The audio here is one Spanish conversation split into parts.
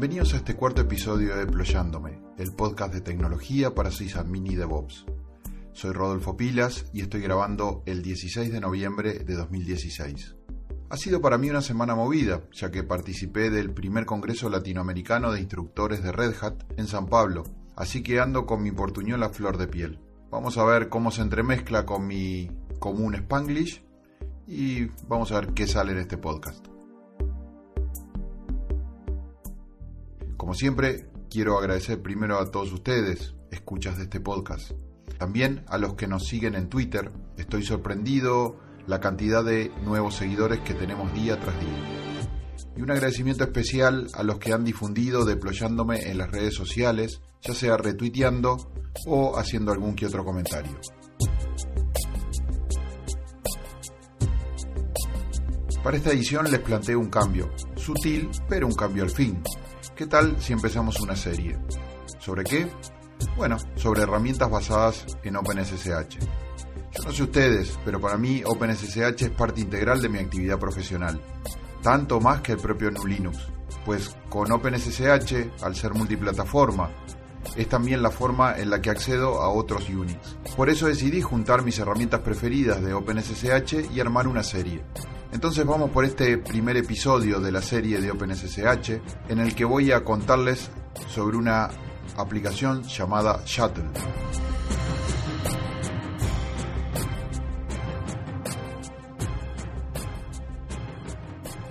Bienvenidos a este cuarto episodio de Deployándome, el podcast de tecnología para sysadmin y DevOps. Soy Rodolfo Pilas y estoy grabando el 16 de noviembre de 2016. Ha sido para mí una semana movida, ya que participé del primer Congreso Latinoamericano de Instructores de Red Hat en San Pablo, así que ando con mi portuñola flor de piel. Vamos a ver cómo se entremezcla con mi común Spanglish y vamos a ver qué sale en este podcast. Como siempre, quiero agradecer primero a todos ustedes, escuchas de este podcast. También a los que nos siguen en Twitter. Estoy sorprendido la cantidad de nuevos seguidores que tenemos día tras día. Y un agradecimiento especial a los que han difundido deployándome en las redes sociales, ya sea retuiteando o haciendo algún que otro comentario. Para esta edición les planteo un cambio, sutil, pero un cambio al fin. ¿Qué tal si empezamos una serie? ¿Sobre qué? Bueno, sobre herramientas basadas en OpenSSH. Yo no sé ustedes, pero para mí OpenSSH es parte integral de mi actividad profesional, tanto más que el propio Linux, pues con OpenSSH, al ser multiplataforma, es también la forma en la que accedo a otros Unix. Por eso decidí juntar mis herramientas preferidas de OpenSSH y armar una serie. Entonces vamos por este primer episodio de la serie de OpenSSH en el que voy a contarles sobre una aplicación llamada Shuttle.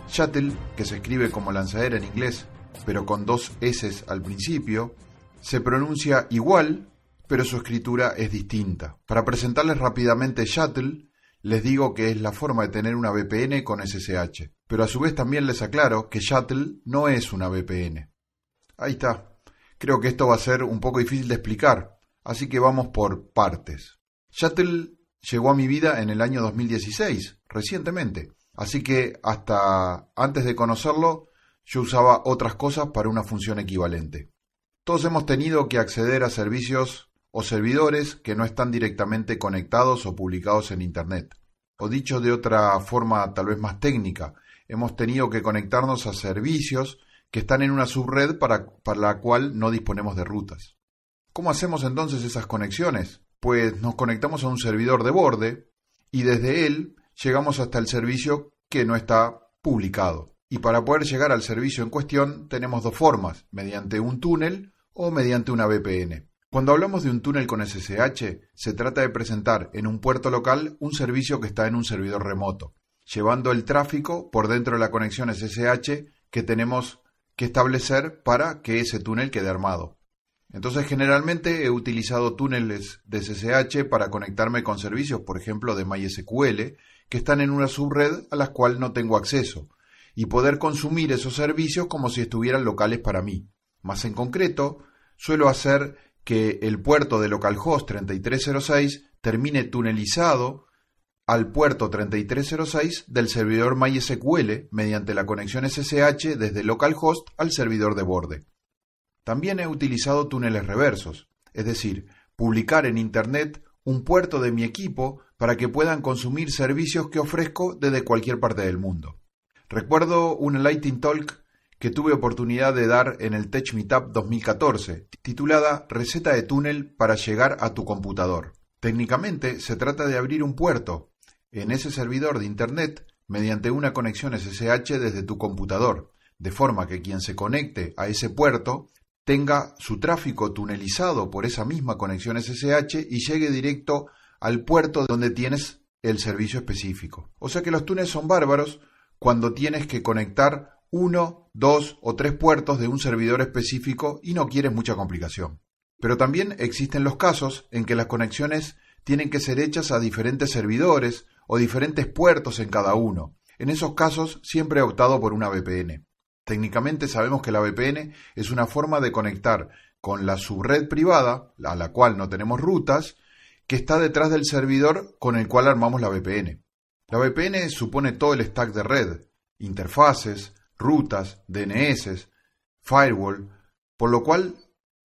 Shuttle, que se escribe como lanzadera en inglés, pero con dos S al principio, se pronuncia igual, pero su escritura es distinta. Para presentarles rápidamente Shuttle, les digo que es la forma de tener una VPN con SSH, pero a su vez también les aclaro que Shuttle no es una VPN. Ahí está. Creo que esto va a ser un poco difícil de explicar, así que vamos por partes. Shuttle llegó a mi vida en el año 2016, recientemente, así que hasta antes de conocerlo yo usaba otras cosas para una función equivalente. Todos hemos tenido que acceder a servicios o servidores que no están directamente conectados o publicados en Internet. O dicho de otra forma tal vez más técnica, hemos tenido que conectarnos a servicios que están en una subred para, para la cual no disponemos de rutas. ¿Cómo hacemos entonces esas conexiones? Pues nos conectamos a un servidor de borde y desde él llegamos hasta el servicio que no está publicado. Y para poder llegar al servicio en cuestión tenemos dos formas, mediante un túnel o mediante una VPN. Cuando hablamos de un túnel con SSH, se trata de presentar en un puerto local un servicio que está en un servidor remoto, llevando el tráfico por dentro de la conexión SSH que tenemos que establecer para que ese túnel quede armado. Entonces generalmente he utilizado túneles de SSH para conectarme con servicios, por ejemplo, de MySQL, que están en una subred a las cual no tengo acceso, y poder consumir esos servicios como si estuvieran locales para mí. Más en concreto, suelo hacer que el puerto de localhost 3306 termine tunelizado al puerto 3306 del servidor MySQL mediante la conexión SSH desde localhost al servidor de borde. También he utilizado túneles reversos, es decir, publicar en Internet un puerto de mi equipo para que puedan consumir servicios que ofrezco desde cualquier parte del mundo. Recuerdo un Lightning Talk que tuve oportunidad de dar en el Tech Meetup 2014, titulada Receta de túnel para llegar a tu computador. Técnicamente se trata de abrir un puerto en ese servidor de Internet mediante una conexión SSH desde tu computador, de forma que quien se conecte a ese puerto tenga su tráfico tunelizado por esa misma conexión SSH y llegue directo al puerto donde tienes el servicio específico. O sea que los túneles son bárbaros cuando tienes que conectar uno, dos o tres puertos de un servidor específico y no quieres mucha complicación. Pero también existen los casos en que las conexiones tienen que ser hechas a diferentes servidores o diferentes puertos en cada uno. En esos casos siempre he optado por una VPN. Técnicamente sabemos que la VPN es una forma de conectar con la subred privada, a la cual no tenemos rutas, que está detrás del servidor con el cual armamos la VPN. La VPN supone todo el stack de red, interfaces, rutas, DNS, firewall, por lo cual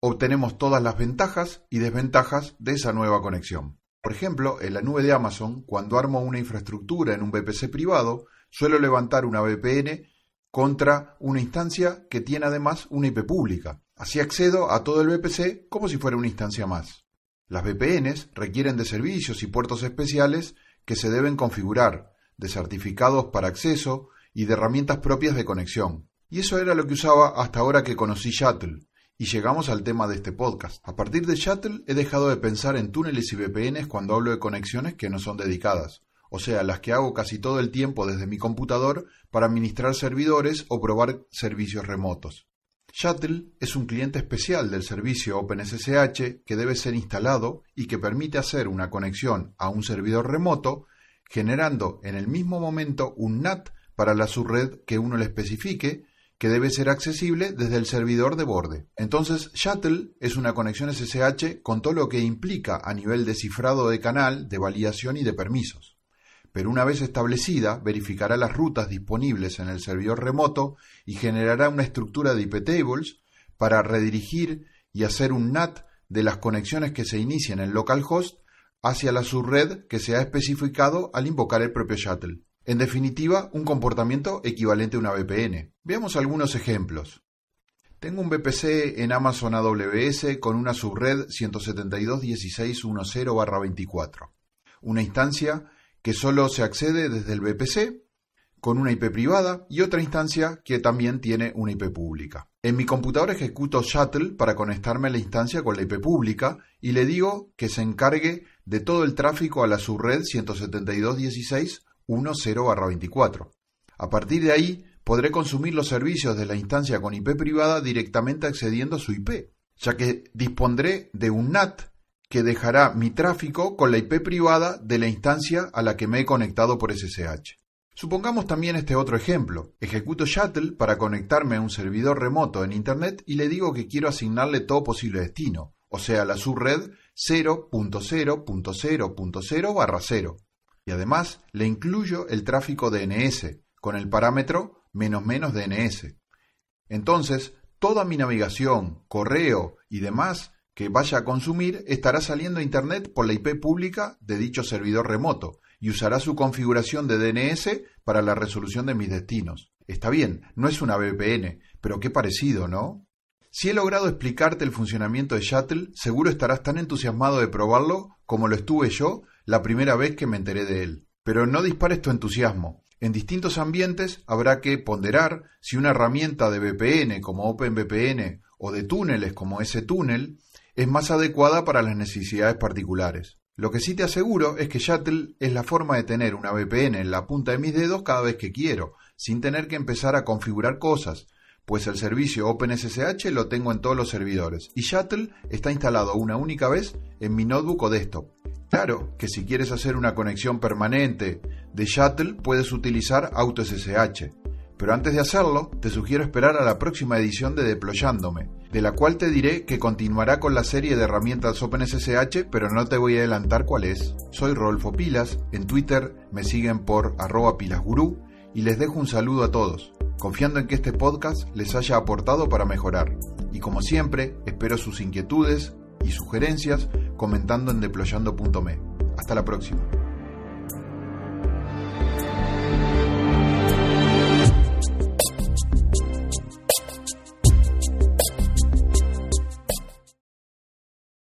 obtenemos todas las ventajas y desventajas de esa nueva conexión. Por ejemplo, en la nube de Amazon, cuando armo una infraestructura en un VPC privado, suelo levantar una VPN contra una instancia que tiene además una IP pública. Así accedo a todo el VPC como si fuera una instancia más. Las VPNs requieren de servicios y puertos especiales que se deben configurar, de certificados para acceso y de herramientas propias de conexión. Y eso era lo que usaba hasta ahora que conocí Shuttle. Y llegamos al tema de este podcast. A partir de Shuttle he dejado de pensar en túneles y VPNs cuando hablo de conexiones que no son dedicadas, o sea, las que hago casi todo el tiempo desde mi computador para administrar servidores o probar servicios remotos. Shuttle es un cliente especial del servicio OpenSSH que debe ser instalado y que permite hacer una conexión a un servidor remoto, generando en el mismo momento un NAT para la subred que uno le especifique, que debe ser accesible desde el servidor de borde. Entonces, Shuttle es una conexión SSH con todo lo que implica a nivel de cifrado de canal, de validación y de permisos pero una vez establecida verificará las rutas disponibles en el servidor remoto y generará una estructura de IP tables para redirigir y hacer un NAT de las conexiones que se inician en localhost hacia la subred que se ha especificado al invocar el propio shuttle. En definitiva, un comportamiento equivalente a una VPN. Veamos algunos ejemplos. Tengo un VPC en Amazon AWS con una subred 172.16.10/24, una instancia que solo se accede desde el VPC con una IP privada y otra instancia que también tiene una IP pública. En mi computador ejecuto Shuttle para conectarme a la instancia con la IP pública y le digo que se encargue de todo el tráfico a la subred 172.16.10/24. A partir de ahí podré consumir los servicios de la instancia con IP privada directamente accediendo a su IP, ya que dispondré de un NAT que dejará mi tráfico con la IP privada de la instancia a la que me he conectado por SSH. Supongamos también este otro ejemplo. Ejecuto Shuttle para conectarme a un servidor remoto en Internet y le digo que quiero asignarle todo posible destino, o sea, la subred 0.0.0.0 barra 0. Y además le incluyo el tráfico DNS con el parámetro menos menos DNS. Entonces, toda mi navegación, correo y demás que vaya a consumir estará saliendo a Internet por la IP pública de dicho servidor remoto y usará su configuración de DNS para la resolución de mis destinos. Está bien, no es una VPN, pero qué parecido, ¿no? Si he logrado explicarte el funcionamiento de Shuttle, seguro estarás tan entusiasmado de probarlo como lo estuve yo la primera vez que me enteré de él. Pero no dispares tu entusiasmo. En distintos ambientes habrá que ponderar si una herramienta de VPN como OpenVPN o de túneles como ese túnel es más adecuada para las necesidades particulares. Lo que sí te aseguro es que Shuttle es la forma de tener una VPN en la punta de mis dedos cada vez que quiero, sin tener que empezar a configurar cosas, pues el servicio OpenSSH lo tengo en todos los servidores y Shuttle está instalado una única vez en mi notebook o desktop. Claro que si quieres hacer una conexión permanente de Shuttle puedes utilizar AutoSSH, pero antes de hacerlo, te sugiero esperar a la próxima edición de Deployándome, de la cual te diré que continuará con la serie de herramientas OpenSSH, pero no te voy a adelantar cuál es. Soy Rodolfo Pilas, en Twitter me siguen por arroba pilasgurú y les dejo un saludo a todos, confiando en que este podcast les haya aportado para mejorar. Y como siempre, espero sus inquietudes y sugerencias comentando en deployando.me. Hasta la próxima.